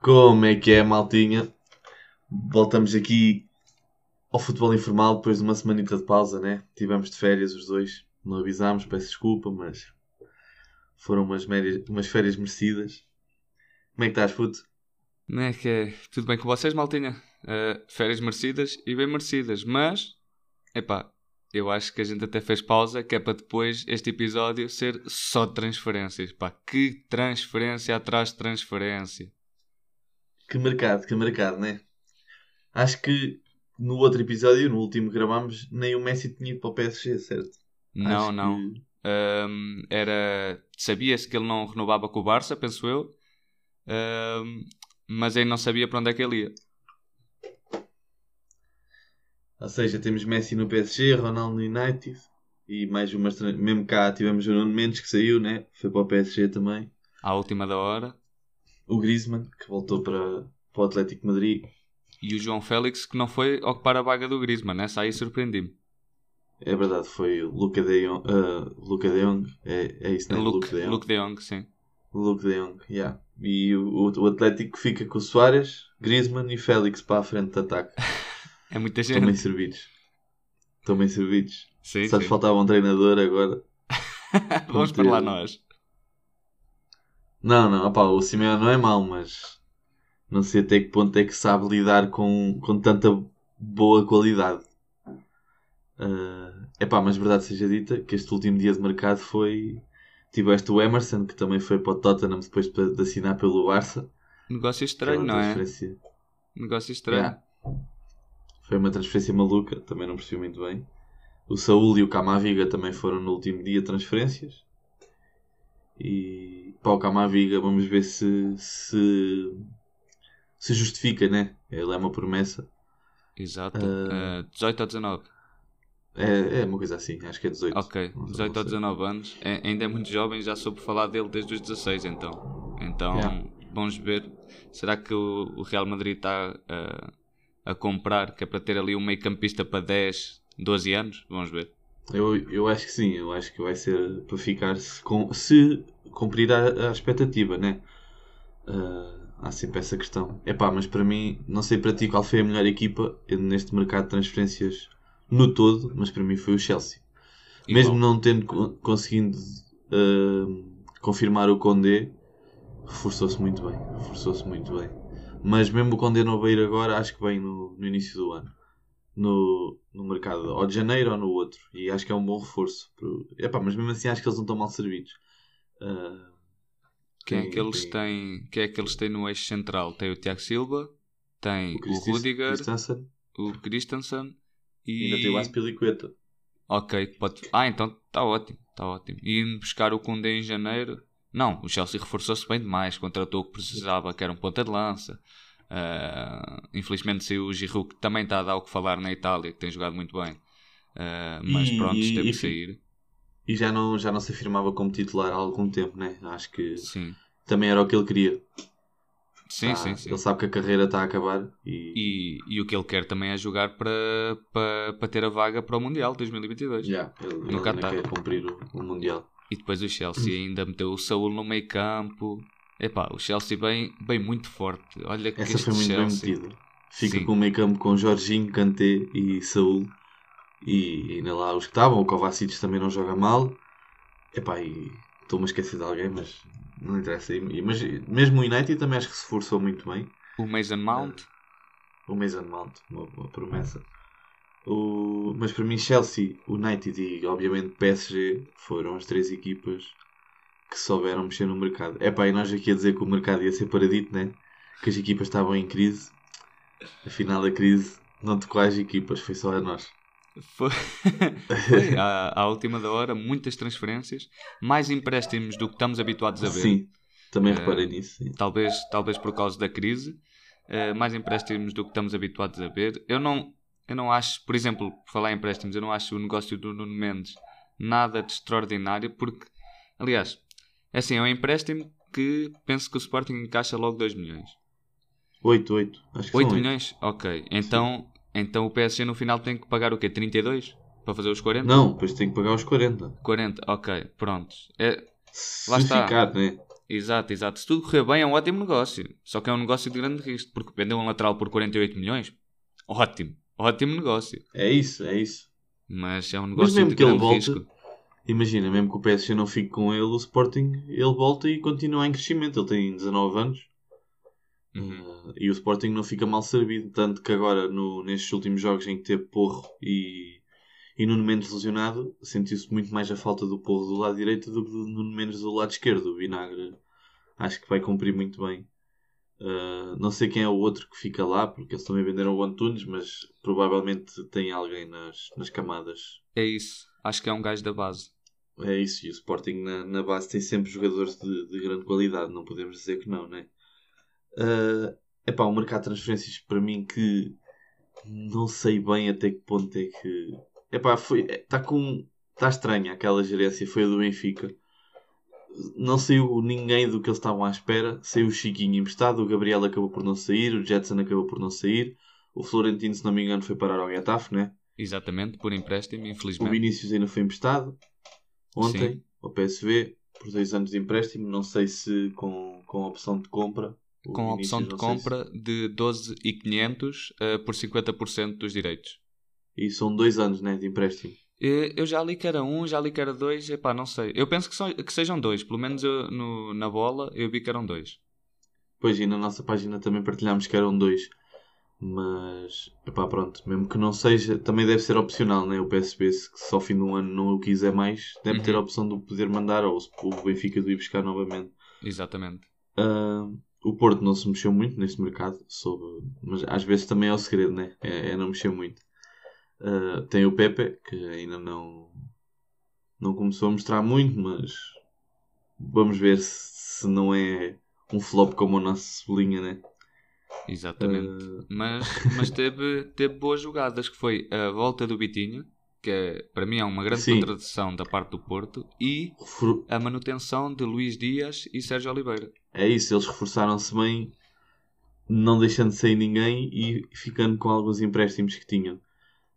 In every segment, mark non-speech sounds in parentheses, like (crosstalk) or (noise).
Como é que é, maltinha? Voltamos aqui ao futebol informal depois de uma semanita de pausa, né? Tivemos de férias os dois, não avisámos, peço desculpa, mas foram umas, médias, umas férias merecidas. Como é que estás, puto? Como é que é? Tudo bem com vocês, maltinha? Uh, férias merecidas e bem merecidas, mas, epá, eu acho que a gente até fez pausa, que é para depois este episódio ser só transferências. Pá, que transferência atrás de transferência. Que mercado, que mercado, né? Acho que no outro episódio, no último que gravámos, nem o Messi tinha ido para o PSG, certo? Não, Acho não. que- Um, era sabia-se que ele não renovava com o Barça, penso eu, Um, mas aí não sabia para onde é que ele ia. Ou seja, temos Messi no PSG, Ronaldo no United e mais umas. Mesmo cá tivemos o Nuno Mendes que saiu, né? Foi para o PSG também. À última da hora. O Griezmann que voltou para, para o Atlético de Madrid. E o João Félix que não foi ocupar a vaga do Griezmann, essa aí surpreendi-me. É verdade, foi o Luca de Jong. ah, Luca de Jong, é, é isso, né? Luke, Luke de Jong. Luke de Jong, sim. Luke de Jong, yeah. E o, o, o Atlético fica com o Soares, Griezmann e Félix para a frente de ataque. (laughs) É muita Estão bem gente. servidos. Estão bem servidos. Sim, Só lhes sim. faltava um treinador agora. (laughs) Vamos para lá nós. Não, não, opá, o Simeone não é mau, mas não sei até que ponto é que sabe lidar com, com tanta boa qualidade. É epá, mas verdade seja dita que este último dia de mercado foi. Tiveste o Emerson, que também foi para o Tottenham depois de assinar pelo Barça. Negócio estranho, não é? Negócio estranho. Yeah. Foi uma transferência maluca, também não percebi muito bem. O Saúl e o Camaviga também foram no último dia transferências. E para o Camaviga vamos ver se, se se justifica, né? Ele é uma promessa. Exato. Ah. Uh, 18 ou 19. É, é uma coisa assim, acho que é 18. Ok, Não sei, 18 não ou sei. 19 anos. É- ainda é muito jovem, já soube falar dele desde os 16, então. Então, Yeah. vamos ver. Será que o, o Real Madrid está uh, a comprar, que é para ter ali um meio campista para 10, 12 anos? Vamos ver. Eu, eu acho que sim, eu acho que vai ser para ficar se, com, se cumprir a, a expectativa, né? Ah, há sempre essa questão. Epá, mas para mim, não sei para ti qual foi a melhor equipa neste mercado de transferências no todo, mas para mim foi o Chelsea. Igual. Mesmo não tendo co- conseguindo ah, confirmar o Condé, reforçou-se muito bem. Reforçou-se muito bem. Mas mesmo o Condé não veio agora, acho que vem no, no início do ano. No, no mercado, ou de janeiro ou no outro. E acho que é um bom reforço. Pro... Epá, mas mesmo assim acho que eles não estão mal servidos. Ah, Quem é tem- que eles tem têm? Quem é que eles têm no eixo central? Tem o Tiago Silva, tem O o, Rudiger, Christensen o Christensen e e. ainda tem o Aspilicueta. Ok, pode. Ah, então está ótimo, está ótimo. E buscar o Koundé em janeiro. Não, o Chelsea reforçou-se bem demais, contratou o que precisava, que era um ponta de lança. Ah, infelizmente saiu o Giroud, que também está a dar o que falar na Itália, que tem jogado muito bem. Ah, mas E- pronto, teve e fi- sair. E já não, já não se afirmava como titular há algum tempo, né? Acho que Sim, também era o que ele queria. sim, Tá- sim. sim. Ele sabe que a carreira está a acabar e, E, e o que ele quer também é jogar para, para, para ter a vaga para o Mundial 2022. já, ele, ele No ainda Qatar. quer cumprir o, o Mundial. E depois o Chelsea ainda meteu o Saúl no meio campo. Epá, o Chelsea bem, bem muito forte. Olha que Essa foi muito Chelsea... bem metida. Fica Sim. com o meio campo com Jorginho, Kanté e Saúl. E ainda lá os que estavam. O Kovacic também não joga mal. Epá, e estou-me a esquecer de alguém, mas não interessa. E- Mas mesmo o United também acho que se forçou muito bem. O Mason Mount. O Mason Mount, uma, uma promessa. O... Mas para mim, Chelsea, United e obviamente PSG foram as três equipas que souberam mexer no mercado. É pá, e nós aqui a dizer que o mercado ia ser paradito, né? Que as equipas estavam em crise. Afinal, a crise não tocou às equipas, foi só a nós. Foi, (laughs) foi à, à última da hora, muitas transferências, mais empréstimos do que estamos habituados a ver. Sim, também Eh, reparei nisso. sim. Talvez, talvez por causa da crise, eh, mais empréstimos do que estamos habituados a ver. Eu não, eu não acho, por exemplo, por falar em empréstimos, eu não acho o negócio do Nuno Mendes nada de extraordinário, porque, aliás, é assim, é um empréstimo que penso que o Sporting encaixa logo 2 milhões. 8, 8. Acho que 8 são oito. milhões? Ok. Então, então o PSG no final tem que pagar o quê? 32? Para fazer os 40? Não, depois tem que pagar os 40. 40, ok, prontos. É, Se Lá está. ficar, né? exato, exato. Se tudo correr bem, é um ótimo negócio. Só que é um negócio de grande risco, porque vender um lateral por 48 milhões, ótimo, ótimo negócio. É isso, é isso. Mas é um Mas negócio mesmo de que ele volte, risco. imagina, mesmo que o PSG não fique com ele, o Sporting, ele volta e continua em crescimento. Ele tem 19 anos Uhum. uh, e o Sporting não fica mal servido. Tanto que agora, no, nestes últimos jogos em que teve Porro e, e Nuno Mendes lesionado, sentiu-se muito mais a falta do Porro do lado direito do que do Nuno Mendes do lado esquerdo. O Vinagre acho que vai cumprir muito bem. Uh, não sei quem é o outro que fica lá, porque eles também venderam o Antunes, mas provavelmente tem alguém nas, nas camadas. É isso. Acho que é um gajo da base. É isso, e o Sporting na, na base tem sempre jogadores de, de grande qualidade, não podemos dizer que não, né? É epá, o mercado de transferências para mim que não sei bem até que ponto é que. Epá, foi. Está com. Está estranha aquela gerência, foi a do Benfica. Não saiu ninguém do que eles estavam à espera. Saiu o Chiquinho emprestado, o Gabriel acabou por não sair, o Jetson acabou por não sair, o Florentino, se não me engano, foi parar ao Getafe, né? Exatamente, por empréstimo, O infelizmente. Vinícius ainda foi emprestado ontem Sim. ao PSV por dois anos de empréstimo. Não sei se com, com a opção de compra. O Com a Vinícius, opção de compra de 12,500 uh, por 50% dos direitos. se- E são dois anos né, de empréstimo. Eu já li que era um, já li que era dois, epá, não sei. Eu penso que, são- que sejam dois, pelo menos eu, no- na bola eu vi que eram dois. Pois, e na nossa página também partilhámos que eram dois. Mas, epá, pronto, mesmo que não seja, também deve ser opcional, né? O PSB, se ao fim de um ano não o quiser mais, deve Uhum. ter a opção de poder mandar ou o Benfica de ir buscar novamente. Exatamente. Ah, o Porto não se mexeu muito neste mercado, soube, mas às vezes também é o segredo, né? É, é não mexer muito. Ah, tem o Pepe, que ainda não, não começou a mostrar muito, mas vamos ver se, se não é um flop como o nosso Cebolinha, né? Exatamente. Ah, Mas, mas teve, teve boas jogadas, que foi a volta do Bitinho, que é, para mim é uma grande Sim. contradição da parte do Porto, e a manutenção de Luís Dias e Sérgio Oliveira. é isso, eles reforçaram-se bem, não deixando de sair ninguém e ficando com alguns empréstimos que tinham.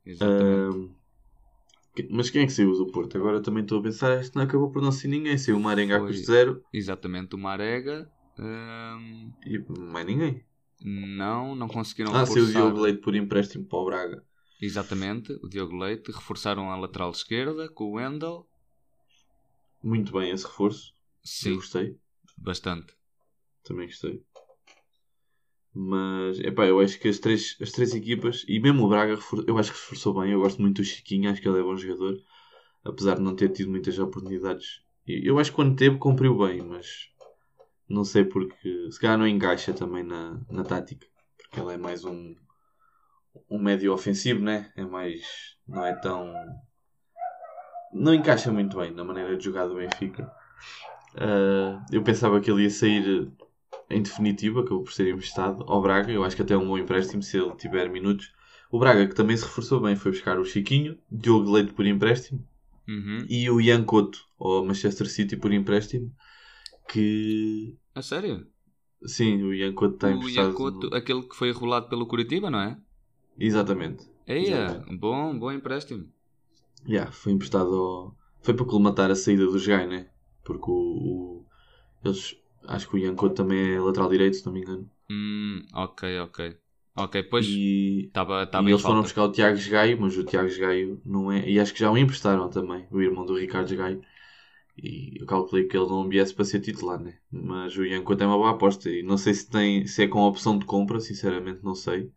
Exatamente. Ah, mas quem é que saiu do Porto? Agora também estou a pensar, este não acabou por não ser ninguém. Saiu o Marenga a custo zero Exatamente, o Marega. hum, e mais ninguém. não, não conseguiram Ah, saiu o reforçar. Diogo Leite por empréstimo para o Braga. Exatamente, o Diogo Leite. Reforçaram a lateral esquerda com o Wendel. Muito bem esse reforço. Eu Sim, gostei. bastante. Também gostei. Mas, epá, eu acho que as três, as três equipas, e mesmo o Braga, eu acho que reforçou bem. Eu gosto muito do Chiquinho, acho que ele é bom jogador. Apesar de não ter tido muitas oportunidades. Eu acho que quando teve, cumpriu bem, mas não sei porque. Se calhar não encaixa também na, na tática. Porque ele é mais um, um médio ofensivo, né? É mais. Não é tão. Não encaixa muito bem na maneira de jogar do Benfica. Ah, eu pensava que ele ia sair em definitivo, acabou por ser emprestado ao Braga. Eu acho que até é um bom empréstimo se ele tiver minutos. O Braga, que também se reforçou bem, foi buscar o Chiquinho, Diogo Leite por empréstimo Uhum. e o Ian Couto ao Manchester City por empréstimo. Que A sério? sim, o Ian Couto está o emprestado. Iacoto, no- aquele que foi rolado pelo Curitiba, não é? Exatamente. Eia, Exatamente. bom, bom empréstimo. Yeah, foi emprestado ao... Foi para colmatar a saída do Gai, né? Porque o, o- Eles... Acho que o Ian Couto também é lateral direito, se não me engano. Hum, ok, ok. Ok, pois E... estava E estava em eles foram falta. buscar o Tiago Gaio, mas o Tiago Gaio não é. E acho que já o emprestaram também, o irmão do Ricardo Gaio. E eu calculei que ele não viesse para ser titular, né? Mas o Ian Couto é uma boa aposta. E não sei se, tem, se é com a opção de compra, sinceramente não sei.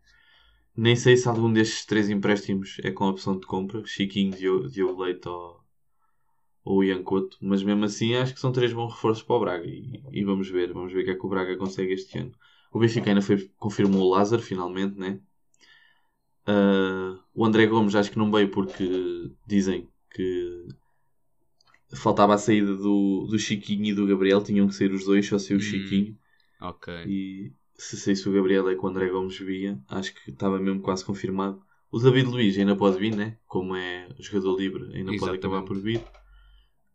Nem sei se algum destes três empréstimos é com a opção de compra. Chiquinho, Diogo, Diogo Leite ou, ou o Ian Couto. Mas mesmo assim acho que são três bons reforços para o Braga. E, e vamos ver, vamos ver o que é que o Braga consegue este ano. O Benfica ainda foi, confirmou o Lázaro, finalmente, né? Ah, o André Gomes acho que não veio porque dizem que faltava a saída do, do Chiquinho e do Gabriel, tinham que sair os dois, só saiu o Hum. Chiquinho. Ok. E se saísse o Gabriel é que o André Gomes via, acho que estava mesmo quase confirmado. O David Luiz ainda pode vir, né? Como é jogador livre, ainda pode Exatamente. acabar por vir.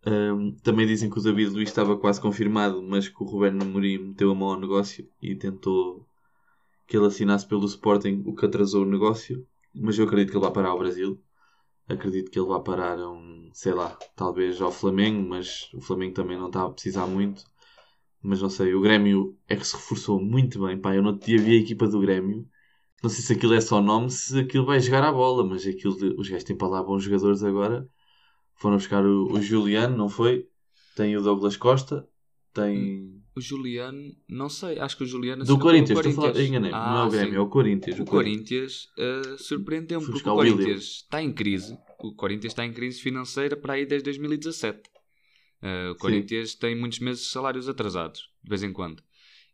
Ahm, também dizem que o David Luiz estava quase confirmado, mas que o Ruben Amorim meteu a mão ao negócio e tentou que ele assinasse pelo Sporting, o que atrasou o negócio. Mas eu acredito que ele vai parar ao Brasil. acredito que ele vá parar um, sei lá, talvez ao Flamengo, mas o Flamengo também não está a precisar muito. Mas não sei, o Grêmio é que se reforçou muito bem. Pá, eu não dia vi a equipa do Grêmio. Não sei se aquilo é só nome, se aquilo vai jogar a bola, mas aquilo, os gajos têm para lá bons jogadores agora. Foram buscar o, o Juliano, não foi? Tem o Douglas Costa, tem. O Juliano, não sei, acho que o Juliano Do Corinthians, estou a falar, enganei ah, não é o Grêmio, sim. é o Corinthians. O, o Corinthians, Corinthians uh, surpreendeu-me porque o Corinthians está em crise. O Corinthians está em crise financeira para aí desde 2017. Uh, o Corinthians Sim. tem muitos meses de salários atrasados, de vez em quando.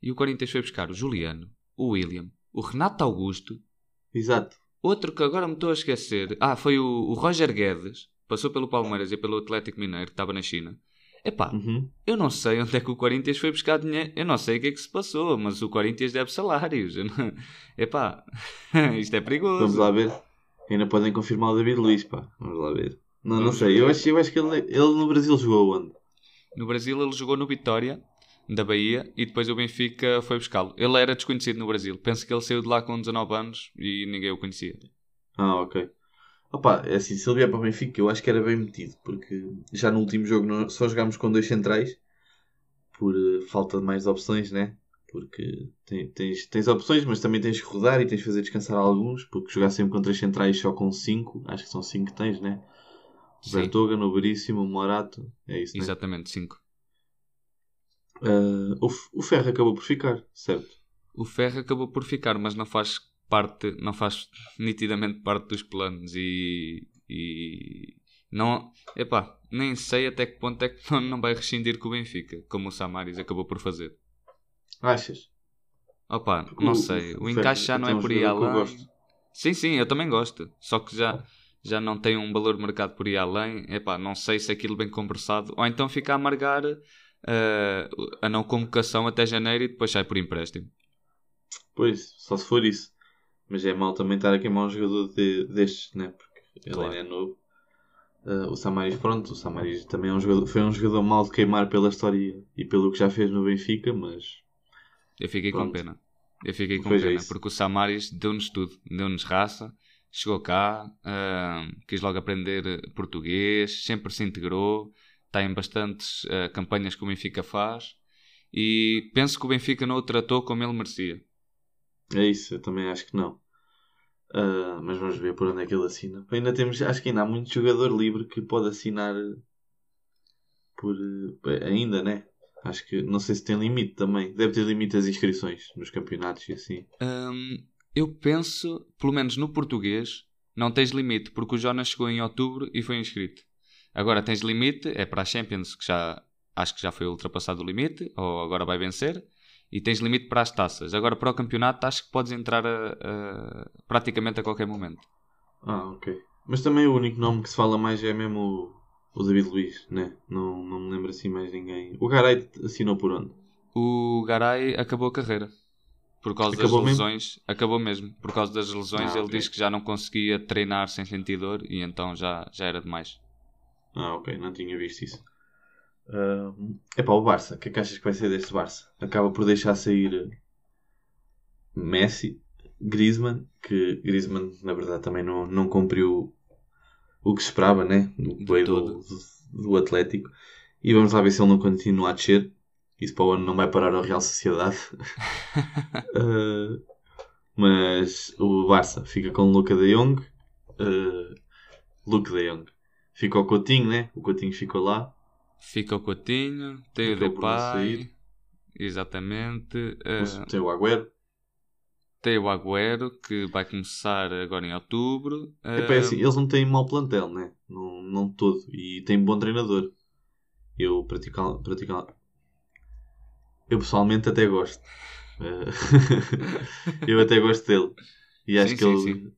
E o Corinthians foi buscar o Juliano, o William, o Renato Augusto. Exato. Outro que agora me estou a esquecer. Ah, foi o, o Roger Guedes. Passou pelo Palmeiras e pelo Atlético Mineiro, que estava na China. Epá, uhum. eu não sei onde é que o Corinthians foi buscar dinheiro. Eu não sei o que é que se passou, mas o Corinthians deve salários. Não... Epá, (laughs) isto é perigoso. Vamos lá ver. Ainda podem confirmar o David Luiz, pá. Vamos lá ver. Não, não sei. Eu acho, eu acho que ele, ele no Brasil jogou onde? No Brasil ele jogou no Vitória, da Bahia, e depois o Benfica foi buscá-lo. Ele era desconhecido no Brasil. Penso que ele saiu de lá com 19 anos e ninguém o conhecia. Ah, ok. Opa, é assim, se ele vier para o Benfica, eu acho que era bem metido, porque já no último jogo só jogámos com dois centrais, por uh, falta de mais opções, né? Porque tens, tens opções, mas também tens que rodar e tens que fazer descansar alguns, porque jogar sempre com três centrais só com cinco, acho que são cinco que tens, né? Vertogen, o Veríssimo, o Morato. É isso, né? Exatamente, 5. Uh, o, o Ferro acabou por ficar, certo? O Ferro acabou por ficar, mas não faz parte, não faz nitidamente parte dos planos e, e não, epá, nem sei até que ponto é que não, não vai rescindir com o Benfica, como o Samaris acabou por fazer. Achas? Opa, não o, sei, o, encaixe já não é por aí além. Sim, sim, eu também gosto, só que já já não tem um valor de mercado por aí além, epá, não sei se aquilo bem conversado, ou então fica a amargar uh, a não convocação até janeiro e depois sai por empréstimo. Pois, só se for isso. Mas é mal também estar a queimar um jogador de, destes, né? Porque ele claro. ainda é novo. Uh, o Samaris, pronto, o Samaris também é um jogador, foi um jogador mal de queimar pela história e pelo que já fez no Benfica, mas. Eu fiquei pronto. com pena. Eu fiquei com pois é pena, é porque o Samaris deu-nos tudo, deu-nos raça chegou cá, uh, quis logo aprender português, sempre se integrou, está em bastantes uh, campanhas que o Benfica faz e penso que o Benfica não o tratou como ele merecia. É isso, eu também acho que não. Uh, mas vamos ver por onde é que ele assina. Ainda temos, acho que ainda há muito jogador livre que pode assinar por ainda, né? Acho que não sei se tem limite também. Deve ter limite as inscrições nos campeonatos e assim. Um, eu penso, pelo menos no português, não tens limite, porque o Jonas chegou em outubro e foi inscrito. Agora tens limite, é para a Champions, que já acho que já foi ultrapassado o limite, ou agora vai vencer, e tens limite para as taças. Agora para o campeonato acho que podes entrar a, a, praticamente a qualquer momento. Ah, ok. Mas também o único nome que se fala mais é mesmo o, o David Luiz, né? Não, não me lembro assim mais ninguém. O Garay assinou por onde? O Garay acabou a carreira por causa acabou das lesões, mesmo? acabou mesmo. Por causa das lesões, ah, ele okay. disse que já não conseguia treinar sem sentir dor e então já, já era demais. Ah, ok, não tinha visto isso. Uh, epá, o Barça, o que é que achas que vai ser deste Barça? Acaba por deixar sair Messi, Griezmann, que Griezmann na verdade também não, não cumpriu o que se esperava, né? Do, do, do Atlético. E vamos lá ver se ele não continua a descer. Isso para o ano não vai parar a Real Sociedade. uh, (laughs) mas o Barça fica com o Luca de Jong. Uh, Luke de Jong. Fica o Coutinho, né? O Coutinho ficou lá. Fica o Coutinho. Tem o Depay. Exatamente. Uh, tem o Agüero. Tem o Agüero que vai começar agora em outubro. Uh, é assim, eles não têm mau plantel, né? Não, não todo. E tem bom treinador. Eu praticar, praticar, eu pessoalmente até gosto. Eh, (laughs) eu até gosto dele. E acho sim, que sim, ele. Sim.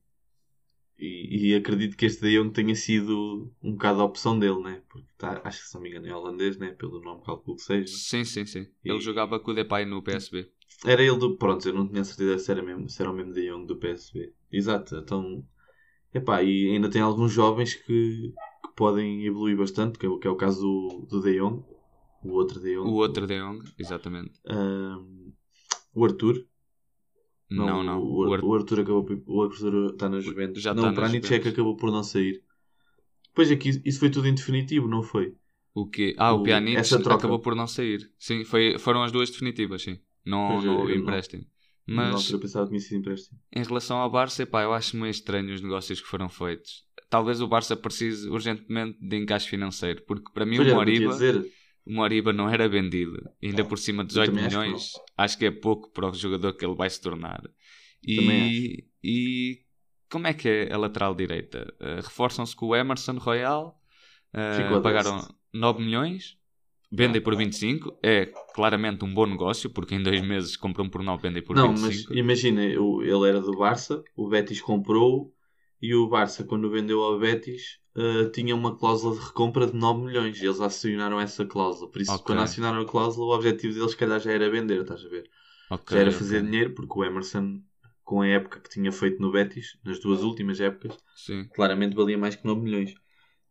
E, e, acredito que este daí tenha sido um bocado a opção dele, né? Porque tá, acho que se não me engano é holandês, né? Pelo nome calculo que seja. Sim, sim, sim. E... Ele jogava com o Depay no PSB. Era ele do. Pronto, eu não tinha certeza se era, mesmo, se era o mesmo de Jong do PSB. Exato, então. Epá, e ainda tem alguns jovens que, que podem evoluir bastante, que é, que é o caso do, do De Jong o outro De Jong. O outro De Jong, exatamente. Um, o Arthur. Não, não. não. O, o, Arthur, o Arthur acabou. O Arthur está na Juventus. Já não, está o é que acabou por não sair. Pois é que isso- foi tudo em definitivo, não foi? O quê? Ah, o, O- Pjanic acabou por não sair. Sim, foi, foram as duas definitivas, sim. Não, é, não não- empréstimo. Mas pensava que tinha sido empréstimo. em relação ao Barça, epá, eu acho meio estranho os negócios que foram feitos. Talvez o Barça precise urgentemente de encaixe financeiro, porque para mim Pois o que Moriba, dizer. O Moriba não era vendido. Ainda por cima de 18 também acho que milhões, acho que, é pouco para o jogador que ele vai se tornar. E, e como é que é a lateral direita? Uh, Reforçam-se com o Emerson Royal, uh, pagaram deste. 9 milhões, vendem por 25. É claramente um bom negócio, porque em dois meses compram por 9, vendem por Não, mas 25. imagina, o- ele era do Barça, o Betis comprou e o Barça, quando vendeu ao Betis, eh, tinha uma cláusula de recompra de 9 milhões. E eles acionaram essa cláusula. Por isso, Ok. quando acionaram a cláusula, o objetivo deles, se calhar, já era vender, estás a ver? Ok, já era ok. fazer dinheiro, porque o Emerson, com a época que tinha feito no Betis, nas duas últimas épocas, Sim. claramente valia mais que 9 milhões.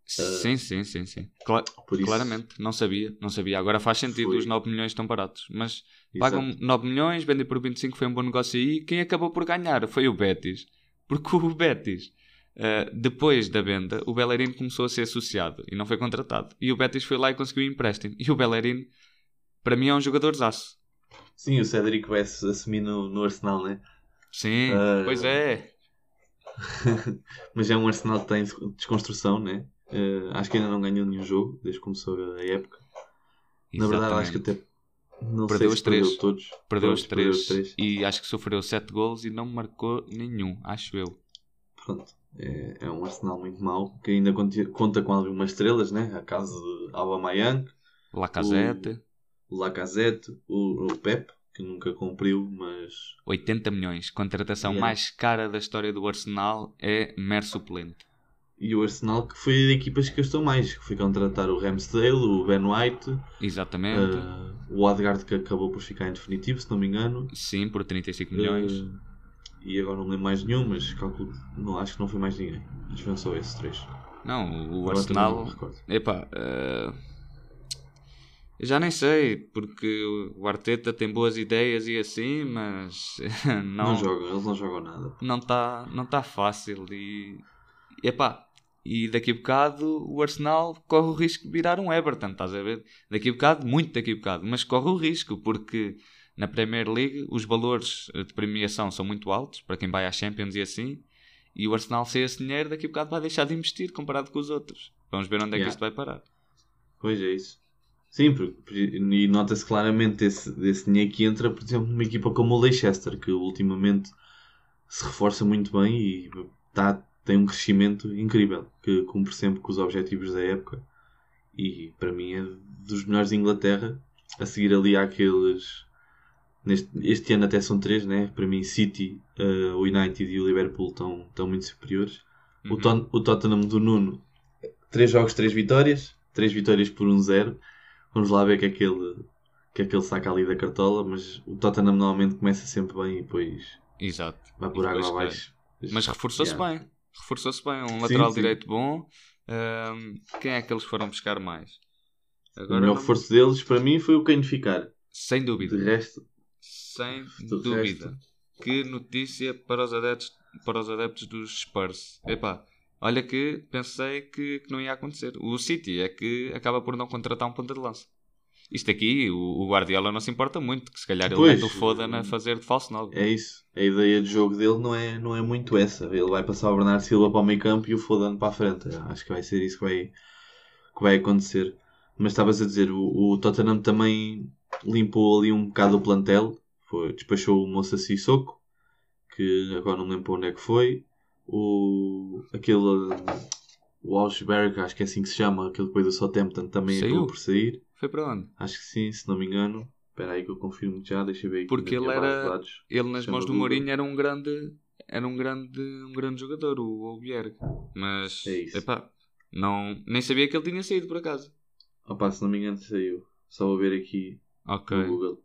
Sim, sim, sim, sim. Cla- isso, Claramente, não sabia, não sabia. Agora faz sentido, Foi. os 9 milhões estão baratos. Mas exato. pagam 9 milhões, vendem por 25, foi um bom negócio aí. Quem acabou por ganhar foi o Betis. Porque o Betis, eh, depois da venda, o Bellerin começou a ser associado e não foi contratado. E o Betis foi lá e conseguiu um empréstimo. E o Bellerin, para mim, é um jogador zaço. Sim, o Cédric vai assumir no, no Arsenal, né? Sim, Ah. pois é. (laughs) Mas é um Arsenal que está em desconstrução, né? Eh, acho que ainda não ganhou nenhum jogo desde que começou a época. Na verdade, acho que Exatamente. até não Perdeu os se perdeu três. todos. Perdeu os três, e acho que sofreu 7 gols e não marcou nenhum, acho eu. Pronto. É, é um Arsenal muito mau que ainda conta com algumas estrelas, né? A casa de Aubameyang, Lacazette, o Lacazette, o, o Pep, que nunca cumpriu, mas 80 milhões. Contratação Yeah. mais cara da história do Arsenal é mero suplente. e o Arsenal que foi de equipas que gastou mais, que foi contratar o Ramsdale, o Ben White, Exatamente. eh, o Odegaard que acabou por ficar em definitivo, se não me engano. Sim, por 35 milhões. Eh, e agora não lembro mais nenhum, mas calculo, não, acho que não foi mais ninguém. Acho que foram só esses três. Não, o Agora Arsenal. Epá, eh, eu já nem sei, porque o Arteta tem boas ideias e assim, mas (laughs) Não, não jogam, eles não jogam nada. não está não tá fácil. E, epá, e daqui a bocado o Arsenal corre o risco de virar um Everton, estás a ver? Daqui a bocado, muito daqui a bocado, mas corre o risco, porque na Premier League os valores de premiação são muito altos para quem vai à Champions e assim. E o Arsenal, sem esse dinheiro, daqui a bocado vai deixar de investir comparado com os outros. Vamos ver onde é que Yeah. isto vai parar. Pois é isso. Sim, porque, e nota-se claramente esse, desse dinheiro que entra, por exemplo, numa equipa como o Leicester, que ultimamente se reforça muito bem e tá, tem um crescimento incrível, que cumpre sempre com os objetivos da época. E para mim é dos melhores de Inglaterra, a seguir ali àqueles. Neste, este ano até são três, né? Para mim, City, eh, o United e o Liverpool estão, estão muito superiores. O, Uhum. Ton- o Tottenham do Nuno, três jogos, três vitórias, três vitórias por um zero. Vamos lá ver o que é que ele, o que é que ele saca ali da cartola, mas o Tottenham normalmente começa sempre bem e depois Exato. vai por água abaixo. Mas reforçou-se Yeah. bem. Reforçou-se bem. Um Sim, lateral sim. direito bom. Ahm, quem é que eles foram buscar mais? O Agora melhor não- reforço deles para mim foi o Kane ficar. Sem De dúvida. resto, Sem Do dúvida. Que notícia para os adeptos, para os adeptos dos Spurs. Epá, olha que pensei que, que não ia acontecer. O City é que acaba por não contratar um ponta de lança. Isto aqui, o, o Guardiola não se importa muito, que se calhar ele mete o Foden a fazer de falso novo. é isso. A ideia de jogo dele não é, não é muito essa. Ele vai passar o Bernardo Silva para o meio campo e o Foden para a frente. Acho que vai ser isso que vai, que vai acontecer. Mas estavas a dizer, o, o Tottenham também limpou ali um bocado o plantel. Foi, despachou o Moça Sissoko, que agora não lembro onde é que foi. O, aquele, o acho que é assim que se chama, aquele depois do Southampton também Saiu? acabou por sair. Foi para onde? Acho que sim, se não me engano. Espera aí que eu confirmo já, deixa eu ver aqui. Porque ele era-. Ele nas mãos do. Mourinho era um grande era um grande um grande jogador o Albier mas É isso. epá, não nem sabia que ele tinha saído por acaso Opa, se não me engano saiu. Só vou ver aqui ok no Google.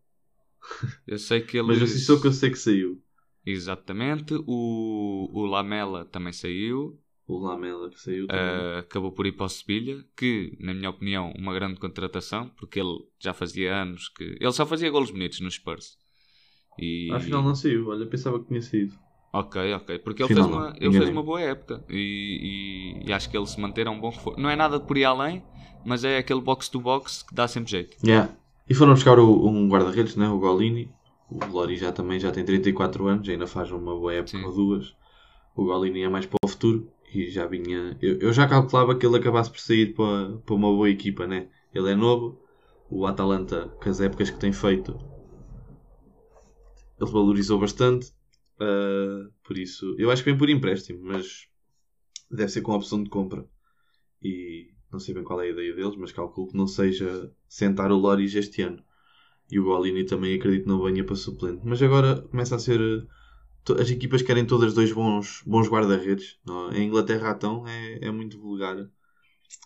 eu sei que ele Mas o Sissoko eu sei que saiu. exatamente o, o Lamela também saiu O Lamela que saiu também. ah, acabou por ir para o Sevilha que na minha opinião uma grande contratação porque ele já fazia anos que ele só fazia golos bonitos nos Spurs e Afinal não saiu. Olha, pensava que tinha saído. Ok, ok. Porque ele, fez uma, ele fez uma boa época e, e- e acho que ele se manter é um bom reforço. Não é nada por ir além, mas é aquele box-to-box que dá sempre jeito. Yeah. E foram buscar o- um guarda-redes, né? o Golini. O Lori já também já tem 34 anos, ainda faz uma boa época Sim. ou duas. O Golini é mais para o futuro e já vinha. Eu, eu já calculava que ele acabasse por sair para, para uma boa equipa, né? Ele é novo. O Atalanta, com as épocas que tem feito, ele valorizou bastante. ah, por isso, eu acho que vem por empréstimo, mas deve ser com opção de compra. E não sei bem qual é a ideia deles, mas calculo que não seja sentar o Loris este ano. E o Golini também acredito que não venha para suplente. Mas agora começa a ser. eh, As equipas querem todas dois bons, bons guarda-redes. não? Em Inglaterra, então, é, é muito vulgar.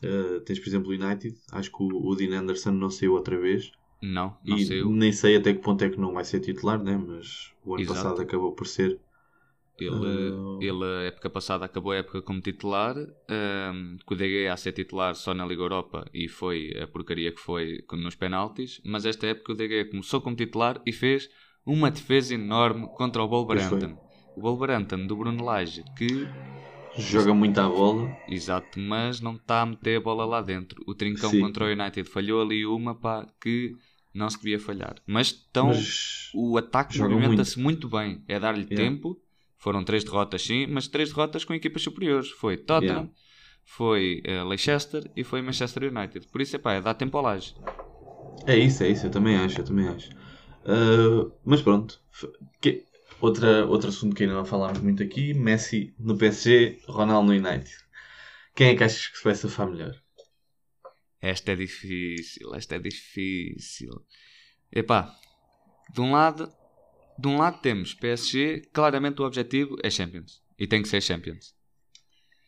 Eh, tens, por exemplo, o United. Acho que o, o Dean Anderson não saiu outra vez. Não, não e sei eu. nem sei até que ponto é que não vai ser titular, né? mas o ano Exato. passado acabou por ser. Ele, Ah. ele, a época passada, acabou a época como titular. Um, com o a ser titular só na Liga Europa e foi a porcaria que foi nos penaltis. Mas esta época o DG começou como titular e fez uma defesa enorme contra o Wolverhampton. O Wolverhampton do Bruno Lage, que, Joga muito à bola. exato, mas não está a meter a bola lá dentro. O trincão Sim. contra o United falhou ali uma pá, que não se devia falhar. Mas estão. mas O ataque movimenta-se muito. bem. É dar-lhe Yeah. tempo. Foram três derrotas, sim, mas três derrotas com equipas superiores. Foi Tottenham, Yeah. foi eh, Leicester e foi Manchester United. Por isso, é pá, é dar tempo ao laje. É isso, é isso, eu também acho, eu também acho. Ah, mas pronto. Que- outra, outro assunto que ainda não falámos muito aqui: Messi no PSG, Ronaldo no United. Quem é que achas que se vai safar melhor? Esta é difícil, esta é difícil. Epá, de um lado, de um lado temos PSG, claramente o objetivo é Champions. E tem que ser Champions.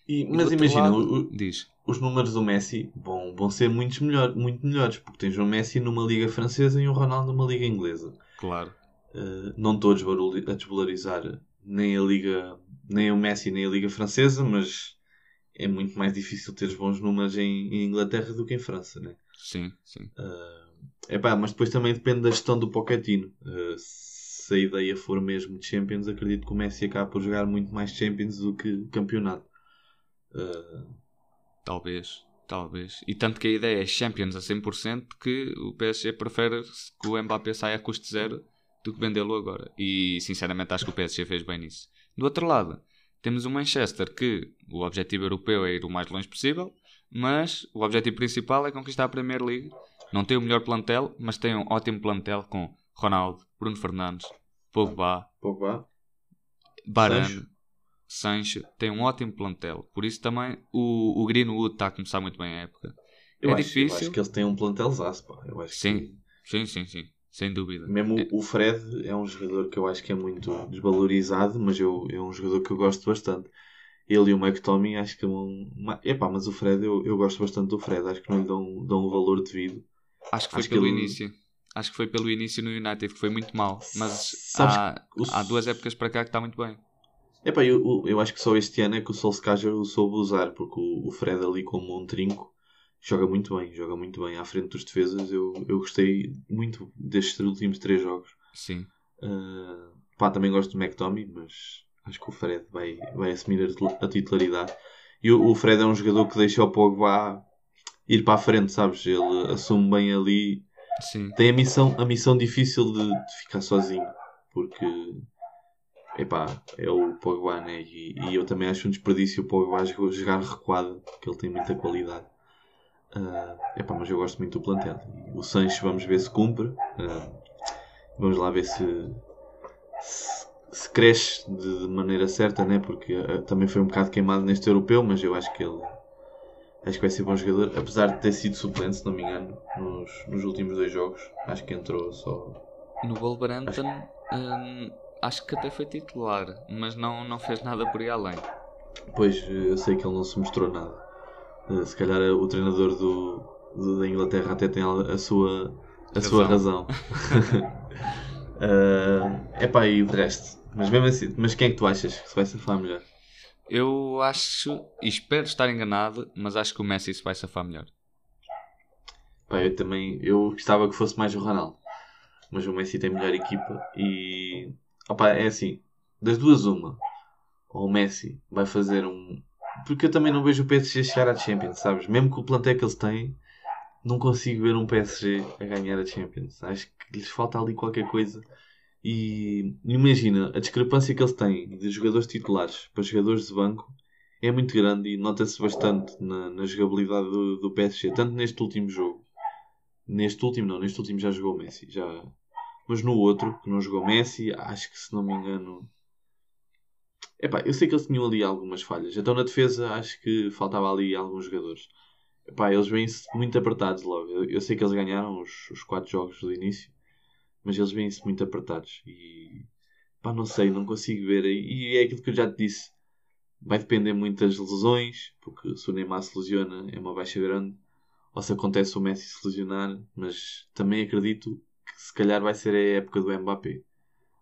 E- mas imagina, lado, o- o- diz. os números do Messi vão, vão ser muitos melhor, muito melhores, porque tens um Messi numa liga francesa e um Ronaldo numa liga inglesa. Claro. Uh, não estou a desvalori- a desvalorizar nem a liga, nem o Messi nem a liga francesa, mas é muito mais difícil teres bons números em, em Inglaterra do que em França, né? Sim, sim. Uh, epá, mas depois também depende da gestão do Pochettino. Uh, se a ideia for mesmo de Champions, acredito que o Messi acaba por jogar muito mais Champions do que campeonato. Uh, Talvez, talvez. E tanto que a ideia é Champions a 100% que o PSG prefere que o Mbappé saia a custo zero do que vendê-lo agora. E sinceramente acho que o PSG fez bem nisso. Do outro lado, temos o Manchester que o objetivo europeu é ir o mais longe possível, mas o objetivo principal é conquistar a Premier League. Não tem o melhor plantel, mas tem um ótimo plantel com Ronaldo, Bruno Fernandes, Pogba, Pogba, Varane, Sancho. Sancho, tem um ótimo plantel. Por isso também o, o Greenwood está a começar muito bem a época. eu, é acho, eu difícil. acho que eles têm um plantel pá. Eu acho Sim. Sim, sim, sim. Sem dúvida. que mesmo É. o Fred é um jogador que eu acho que é muito desvalorizado, mas eu, é um jogador que eu gosto bastante. Ele e o McTominay acho que é um. uma- Epá, mas o Fred, eu, eu gosto bastante do Fred, acho que não lhe dão, dão o valor devido. Acho que foi acho que pelo ele- início. Acho que foi pelo início no United que foi muito mal. Mas há, há duas épocas para cá que está muito bem. Epá, eu, eu- acho que só este ano é que o Solskjaer o soube usar, porque o, o Fred ali como um trinco joga muito bem, joga muito bem. À frente dos defesas eu, eu gostei muito destes últimos três jogos. Sim. Uh, pá, também gosto do McTominay, mas acho que o Fred vai, vai assumir a titularidade. E o, o Fred é um jogador que deixa o Pogba ir para a frente, sabes? Ele assume bem ali. Sim. Tem a missão, a missão difícil de, de ficar sozinho, porque epá, é o Pogba, né? E, e eu também acho um desperdício o Pogba jogar recuado, porque ele tem muita qualidade. Uh, epá, mas eu gosto muito do plantel. O Sancho, vamos ver se cumpre. Uh, vamos lá ver se, se, se cresce de, de maneira certa, né? Porque uh, também foi um bocado queimado neste europeu, mas eu acho que ele acho que vai ser bom jogador, apesar de ter sido suplente, se não me engano, nos, nos últimos dois jogos. Acho que entrou só. No Wolverhampton, hum, acho que até foi titular, mas não, não fez nada por ir além. Pois eh, eu sei que ele não se mostrou nada. Eh, Se calhar eh, o treinador do, do- da Inglaterra até tem a, sua, a sua razão. É (laughs) epá, e o resto. Mas mesmo assim, mas quem é que tu achas que se vai safar melhor? Eu acho, espero estar enganado, mas acho que o Messi se vai safar melhor. Pá, eu também eu gostava que fosse mais o Ronaldo. Mas o Messi tem melhor equipa e é assim, das duas, uma. Ou o Messi vai fazer um. Porque eu também não vejo o PSG chegar à Champions, sabes? Mesmo com o plantel que eles têm, não consigo ver um PSG a ganhar a Champions. Acho que lhes falta ali qualquer coisa. E imagina, a discrepância que eles têm de jogadores titulares para jogadores de banco é muito grande e nota-se bastante na, na jogabilidade do, do, PSG, tanto neste último jogo. Neste último não, neste último já jogou Messi, já. Mas no outro, que não jogou Messi, acho que se não me engano. Epá, eu sei que eles tinham ali algumas falhas. Então na defesa acho que faltava ali alguns jogadores. Epá, eles vêm-se muito apertados logo. Eu, eu, sei que eles ganharam os, os quatro jogos do início, mas eles vêm-se muito apertados. E pá, não sei, não consigo ver. E é aquilo que eu já te disse vai depender muito das lesões, porque se o Neymar se lesiona é uma baixa grande, ou se acontece o Messi se lesionar, mas também acredito que se calhar vai ser a época do Mbappé.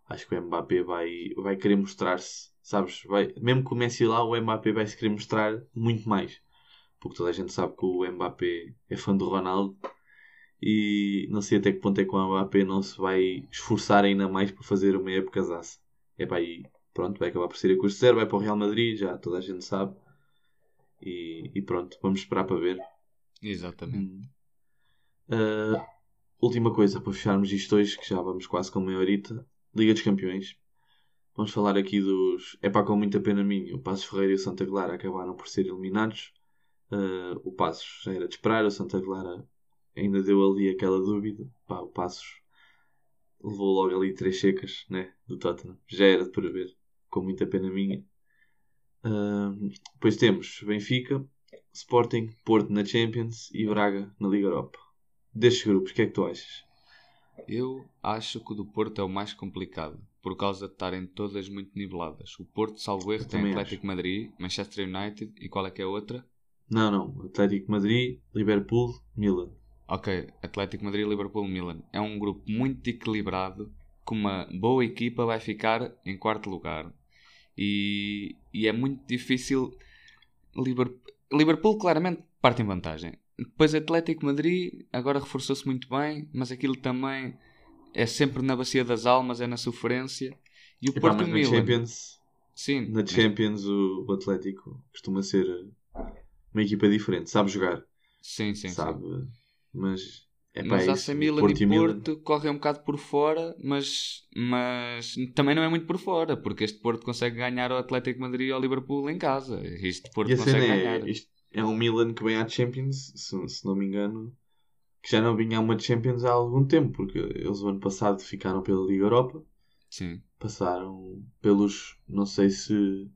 Acho que o Mbappé vai, vai querer mostrar-se, sabes? Vai, mesmo com o Messi lá, o Mbappé vai se querer mostrar muito mais. Porque toda a gente sabe que o Mbappé é fã do Ronaldo e não sei até que ponto é que o Mbappé não se vai esforçar ainda mais para fazer uma época zaça. É para aí pronto, vai acabar por ser a custo zero, vai para o Real Madrid, já toda a gente sabe. E, e pronto, vamos esperar para ver. Exatamente. Uh, última coisa para fecharmos isto hoje, que já vamos quase com meia horita. Liga dos Campeões. Vamos falar aqui dos. É pá, com muita pena minha. O Passos Ferreira e o Santa Clara acabaram por ser eliminados. Uh, o Passos já era de esperar, o Santa Clara ainda deu ali aquela dúvida. Pá, o Passos levou logo ali três secas né, do Tottenham. Já era de prever com muita pena minha. Uh, depois temos Benfica, Sporting, Porto na Champions e Braga na Liga Europa. Destes grupos, o que é que tu achas? Eu acho que o do Porto é o mais complicado, por causa de estarem todas muito niveladas. O Porto, salvo erro, tem Atlético acho. Madrid, Manchester United e qual é que é a outra? Não, não. Atlético Madrid, Liverpool, Milan. Ok, Atlético Madrid, Liverpool, Milan. É um grupo muito equilibrado, com uma boa equipa vai ficar em quarto lugar e, e é muito difícil. Liverpool, Liverpool claramente parte em vantagem. Depois Atlético Madrid agora reforçou-se muito bem, mas aquilo também é sempre na bacia das almas, é na sofrência. E o e Porto pá, Milan. Champions, Sim, na Champions o, o Atlético costuma ser uma equipa diferente, sabe jogar. Sim, sim, sabe, sim. Mas é mas AC Milan Porto e Porto Milan. correm um bocado por fora, mas, mas também não é muito por fora, porque este Porto consegue ganhar ao Atlético Madrid e ao Liverpool em casa. Este Porto e consegue é, ganhar. é um Milan que vem à Champions, se, se, não me engano, que já não vinha a uma Champions há algum tempo, porque eles o ano passado ficaram pela Liga Europa. Sim. Passaram pelos. Não sei se.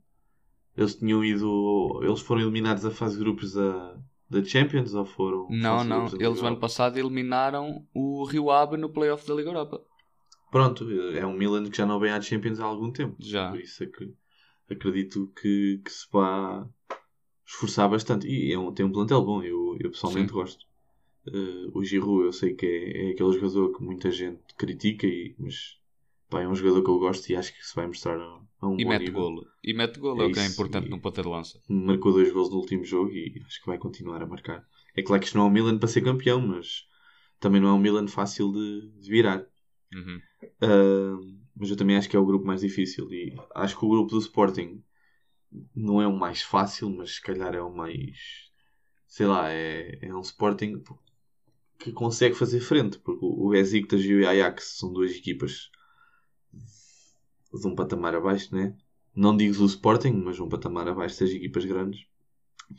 Eles tinham ido. Eles foram eliminados a fase de grupos da da Champions ou foram? Não, não. Eles o ano passado eliminaram o Rio Ave no playoff da Liga Europa. Pronto, é um Milan que já não vem à Champions há algum tempo. Já. Por isso é que acredito que, que se vá esforçar bastante. E é um, tem um plantel bom, eu, eu pessoalmente Sim. gosto. Uh, o Giroud eu sei que é, é aquele jogador que muita gente critica, e, mas pá, é um jogador que eu gosto e acho que se vai mostrar a um e mete nível. golo. E mete golo, é, é o que é importante no ponta de lança. Marcou dois golos no último jogo e acho que vai continuar a marcar. É claro que isto não é um Milan para ser campeão, mas também não é um Milan fácil de, de virar. Uhum. Uh, mas eu também acho que é o grupo mais difícil. E acho que o grupo do Sporting não é o mais fácil, mas se calhar é o mais. Sei lá, é, é um Sporting que consegue fazer frente, porque o Besiktas e o Ajax são duas equipas de um patamar abaixo, né? Não digo do Sporting, mas um patamar abaixo das equipas grandes,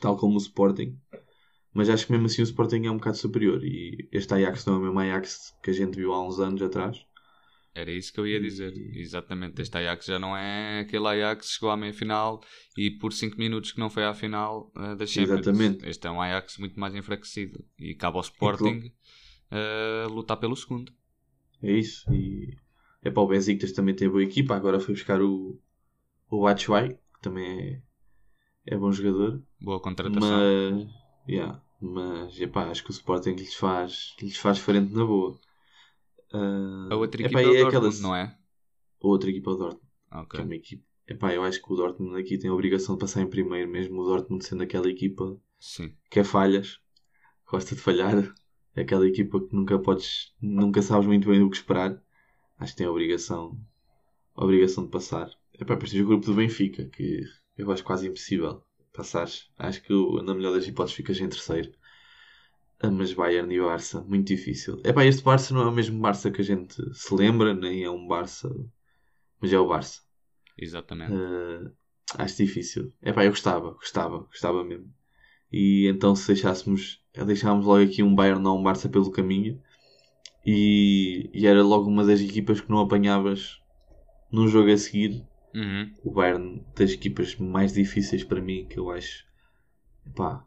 tal como o Sporting. Mas acho que mesmo assim o Sporting é um bocado superior. E este Ajax não é o mesmo Ajax que a gente viu há uns anos atrás. Era isso que eu ia dizer. Exatamente. Este Ajax já não é aquele Ajax que chegou à meia final e por 5 minutos que não foi à final uh, da Champions. Exatamente. Este é um Ajax muito mais enfraquecido. E cabe ao Sporting uh, lutar pelo segundo. É isso. E é para o Besiktas também tem boa equipa. Agora foi buscar o, o Batshuayi, que também é, é bom jogador. Boa contratação. Mas, yeah, mas epá, acho que o Sporting lhes faz, lhes faz frente na boa. Uh, a outra equipa epá, é, é Dortmund, aquelas... não é? A outra equipa é o Dortmund. Okay. Que é uma equipa. Epá, eu acho que o Dortmund aqui tem a obrigação de passar em primeiro, mesmo o Dortmund sendo aquela equipa Sim. que é falhas, gosta de falhar, é (laughs) aquela equipa que nunca podes, nunca sabes muito bem o que esperar acho que tem a obrigação, a obrigação de passar. Epá, depois tens o grupo do Benfica, que eu acho quase impossível passares. Acho que na melhor das hipóteses ficas em terceiro. Ah, mas Bayern e Barça, muito difícil. Epá, este Barça não é o mesmo Barça que a gente se lembra, nem é um Barça, mas é o Barça. Exatamente. Uh, acho difícil. Epá, eu gostava, gostava, gostava mesmo. E então se deixássemos, deixávamos logo aqui um Bayern ou um Barça pelo caminho e, e, era logo uma das equipas que não apanhavas num jogo a seguir. Uhum. O Bayern das equipas mais difíceis para mim, que eu acho epá,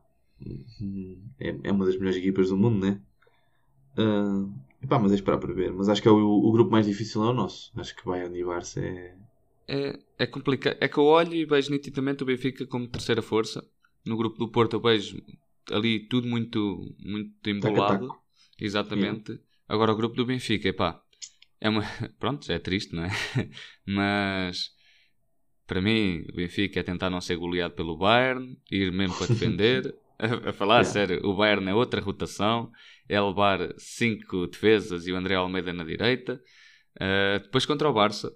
é, é uma das melhores equipas do mundo, né? Uh, epá, mas é esperar para ver. Mas acho que é o, o grupo mais difícil é o nosso. Acho que Bayern e Barça é. É, é complicado. É que eu olho e vejo nitidamente o Benfica como terceira força. No grupo do Porto eu vejo ali tudo muito, muito embolado. Exatamente. Yeah. Agora o grupo do Benfica, epá, é uma. (laughs) Pronto, é triste, não é? (laughs) Mas para mim, o Benfica é tentar não ser goleado pelo Bayern, ir mesmo para defender. (laughs) a, a falar yeah. sério, o Bayern é outra rotação, é levar 5 defesas e o André Almeida na direita. Uh, depois contra o Barça.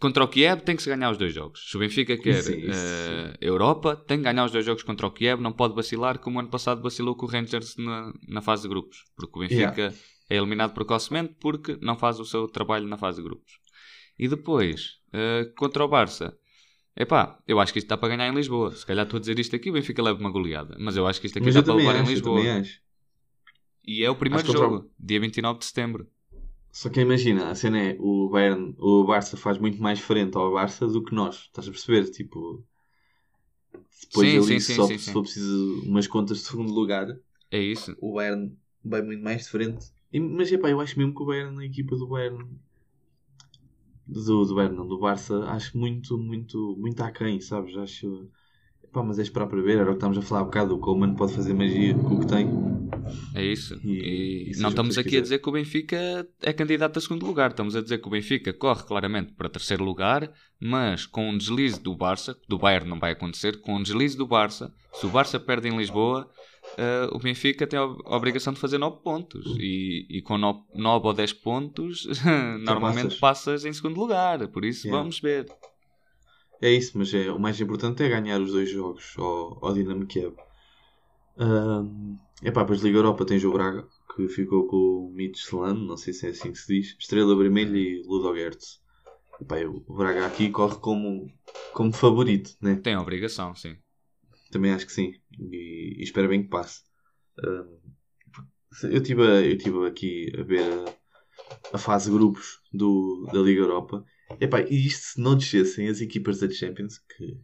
Contra o Kiev tem que se ganhar os dois jogos. Se o Benfica quer uh, Europa, tem que ganhar os dois jogos contra o Kiev, não pode vacilar como o ano passado vacilou com o Rangers na, na fase de grupos. Porque o Benfica yeah. é eliminado precocemente porque não faz o seu trabalho na fase de grupos. E depois, uh, contra o Barça, Epá, eu acho que isto dá para ganhar em Lisboa. Se calhar estou a dizer isto aqui, o Benfica leva uma goleada. Mas eu acho que isto aqui mas dá para levar acho, em Lisboa. E é o primeiro jogo, dia 29 de setembro. Só que imagina, a cena é o Bayern, o Barça faz muito mais frente ao Barça do que nós. Estás a perceber? Tipo, depois sim, ali, sim, só, sim, se for preciso umas contas de segundo lugar, é isso. O Bayern vai muito mais de frente. Mas epá, eu acho mesmo que o Bayern, a equipa do Bayern, do, do Bayern, não, do Barça, acho muito, muito, muito aquém, sabes? Acho. Pá, mas é esperar para ver, era o que estamos a falar há um bocado. O Coleman pode fazer magia com o que tem. É isso. E, e não estamos aqui quiser. a dizer que o Benfica é candidato a segundo lugar. Estamos a dizer que o Benfica corre claramente para terceiro lugar, mas com um deslize do Barça, do Bayern não vai acontecer, com um deslize do Barça, se o Barça perde em Lisboa, uh, o Benfica tem a obrigação de fazer 9 pontos. E, e com 9, 9 ou 10 pontos, (laughs) normalmente passas. em segundo lugar. Por isso, yeah. vamos ver. É isso, mas é, o mais importante é ganhar os dois jogos ao, ao Dinamo Kiev. Um, epá, depois Liga Europa tens o Braga, que ficou com o Midtjylland, não sei se é assim que se diz, Estrela Vermelha e Ludogorets. Epá, o Braga aqui corre como, como favorito, né? Tem a obrigação, sim. Também acho que sim. E, e espero bem que passe. Eu estive eu tive aqui a ver a, a, fase grupos do, da Liga Europa. Epá, e isto se não descessem as equipas da Champions, que,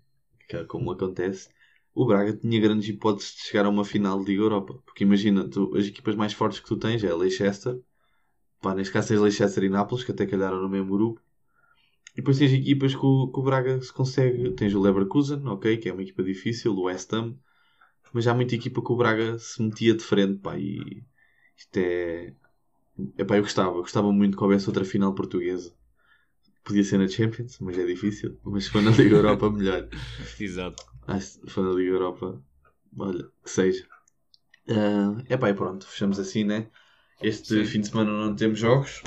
que é como acontece, o Braga tinha grandes hipóteses de chegar a uma final de Liga Europa. Porque imagina, tu, as equipas mais fortes que tu tens é Leicester, pá, neste caso tens Leicester e Nápoles, que até calharam no mesmo grupo. E depois tens equipas que o, que o Braga se consegue. Tens o Leverkusen, ok, que é uma equipa difícil, o West Ham, mas há muita equipa que o Braga se metia de frente, pá, e isto é. Epá, eu gostava, gostava muito que houvesse outra final portuguesa. Podia ser na Champions, mas é difícil. Mas se for na Liga Europa, melhor. (laughs) Exato. Ah, for na Liga Europa, olha, que seja. Uh, epá, e pronto, fechamos assim, né? Este Sim. fim de semana não temos jogos.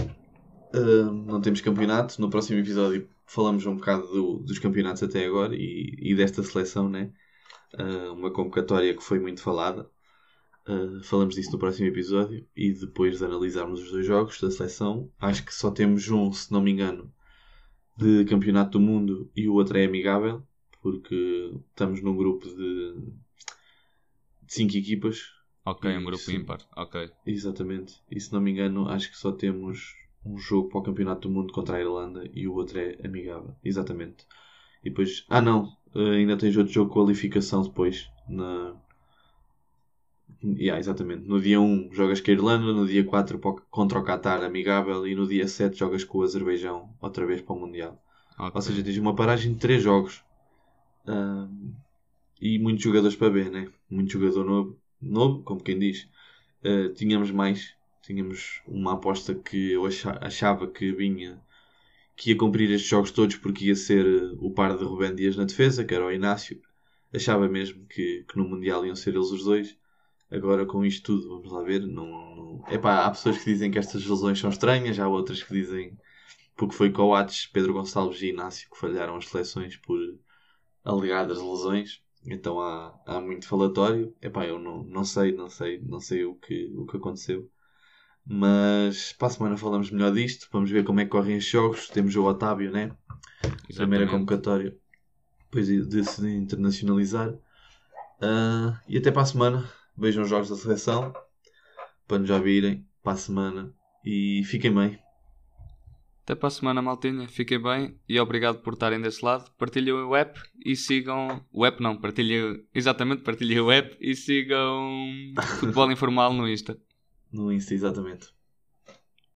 Uh, não temos campeonato. No próximo episódio falamos um bocado do, dos campeonatos até agora e, e desta seleção, né? Uh, uma convocatória que foi muito falada. Uh, falamos disso no próximo episódio e depois de analisarmos os dois jogos da seleção, acho que só temos um, se não me engano, de campeonato do mundo e o outro é amigável, porque estamos num grupo de 5 equipas. Ok, um grupo isso, ímpar, ok. Exatamente. E se não me engano, acho que só temos um jogo para o Campeonato do Mundo contra a Irlanda e o outro é amigável. Exatamente. E depois. Ah, não! Uh, ainda tens outro jogo de qualificação depois. Na. Yeah, exatamente. No dia 1 jogas com a Irlanda, no dia 4 contra o Qatar amigável e no dia 7 jogas com o Azerbaijão outra vez para o Mundial. Okay. Ou seja, tens uma paragem de 3 jogos. E muitos jogadores para ver, né? Muito jogador novo, novo como quem diz. Uh, tínhamos mais Tínhamos uma aposta que eu achava que vinha que ia cumprir estes jogos todos porque ia ser eh, o par de Rubén Dias na defesa, que era o Inácio. Achava mesmo que, que no Mundial iam ser eles os dois. Agora com isto tudo, vamos lá ver. Não, não... Epá, há pessoas que dizem que estas lesões são estranhas, há outras que dizem porque foi Coates, Pedro Gonçalves e Inácio que falharam as seleções por alegadas lesões. Então há, há muito falatório. Epá, eu não, não sei, não sei, não sei o que, o que aconteceu. Mas para a semana falamos melhor disto. Vamos ver como é que correm os jogos. Temos o Otávio, né? Exatamente. Primeira convocatória. Depois de se internacionalizar. Ah, e até para a semana. Vejam os jogos da seleção. Para nos já virem. Para a semana. E fiquem bem. Até para a semana, maltinha. Fiquem bem e obrigado por estarem desse lado. Partilhem o app e sigam. O app não, partilhem. Exatamente, partilhem o app e sigam (laughs) Futebol Informal no Insta. No Insta, exatamente.